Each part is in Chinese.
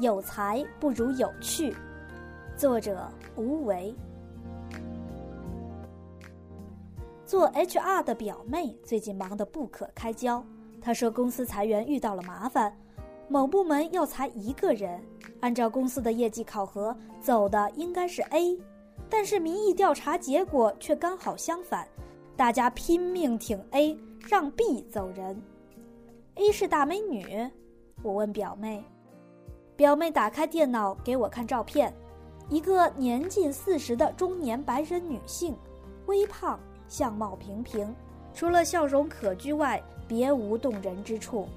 有才不如有趣。作者吴为。做 HR 的表妹最近忙得不可开交。她说公司裁员遇到了麻烦，某部门要裁一个人，按照公司的业绩考核，走的应该是 A，但是民意调查结果却刚好相反，大家拼命挺 A，让 B 走人。A 是大美女，我问表妹，表妹打开电脑给我看照片，一个年近四十的中年白人女性，微胖。相貌平平，除了笑容可掬外，别无动人之处。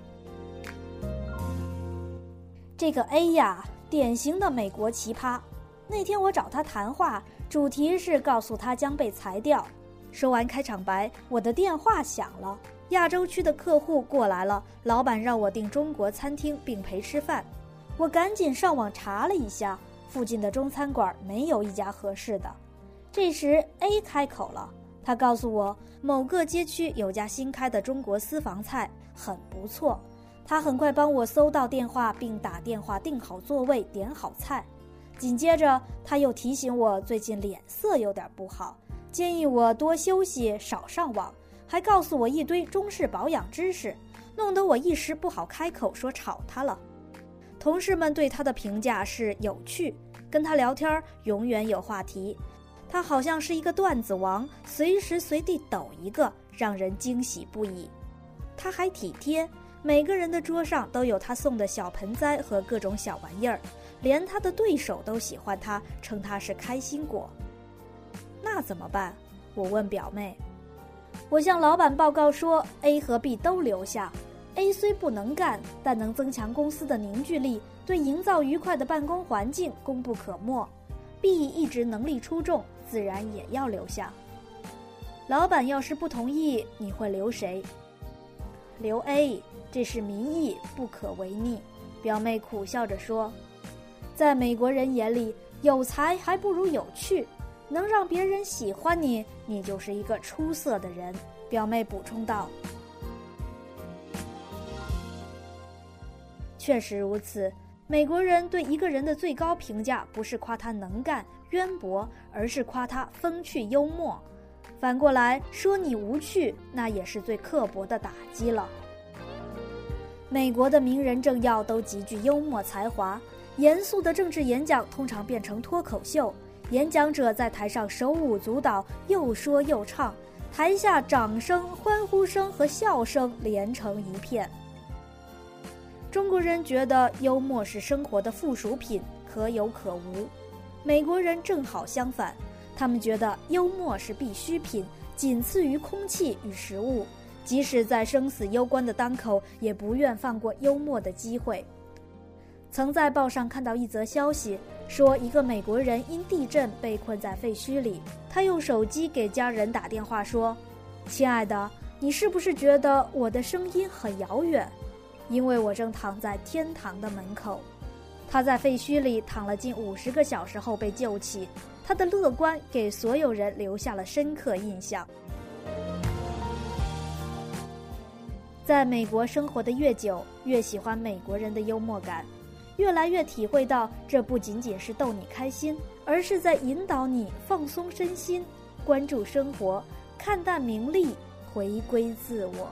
这个 A 呀，典型的美国奇葩。那天我找他谈话，主题是告诉他将被裁掉。说完开场白，我的电话响了，亚洲区的客户过来了，老板让我订中国餐厅并陪吃饭。我赶紧上网查了一下，附近的中餐馆没有一家合适的。这时 A 开口了。他告诉我，某个街区有家新开的中国私房菜，很不错。他很快帮我搜到电话，并打电话订好座位、点好菜。紧接着，他又提醒我最近脸色有点不好，建议我多休息、少上网，还告诉我一堆中式保养知识，弄得我一时不好开口说吵他了。同事们对他的评价是有趣，跟他聊天永远有话题。他好像是一个段子王，随时随地抖一个，让人惊喜不已。他还体贴，每个人的桌上都有他送的小盆栽和各种小玩意儿，连他的对手都喜欢他，称他是开心果。那怎么办？我问表妹。我向老板报告说，A 和 B 都留下。A 虽不能干，但能增强公司的凝聚力，对营造愉快的办公环境功不可没。B 一直能力出众。自然也要留下。老板要是不同意，你会留谁？留 A，这是民意，不可违逆。表妹苦笑着说：“在美国人眼里，有才还不如有趣，能让别人喜欢你，你就是一个出色的人。”表妹补充道：“确实如此。”美国人对一个人的最高评价，不是夸他能干渊博，而是夸他风趣幽默。反过来说你无趣，那也是最刻薄的打击了。美国的名人政要都极具幽默才华，严肃的政治演讲通常变成脱口秀，演讲者在台上手舞足蹈，又说又唱，台下掌声、欢呼声和笑声连成一片。中国人觉得幽默是生活的附属品，可有可无；美国人正好相反，他们觉得幽默是必需品，仅次于空气与食物，即使在生死攸关的当口，也不愿放过幽默的机会。曾在报上看到一则消息，说一个美国人因地震被困在废墟里，他用手机给家人打电话说：“亲爱的，你是不是觉得我的声音很遥远？”因为我正躺在天堂的门口，他在废墟里躺了近五十个小时后被救起，他的乐观给所有人留下了深刻印象。在美国生活的越久，越喜欢美国人的幽默感，越来越体会到这不仅仅是逗你开心，而是在引导你放松身心，关注生活，看淡名利，回归自我。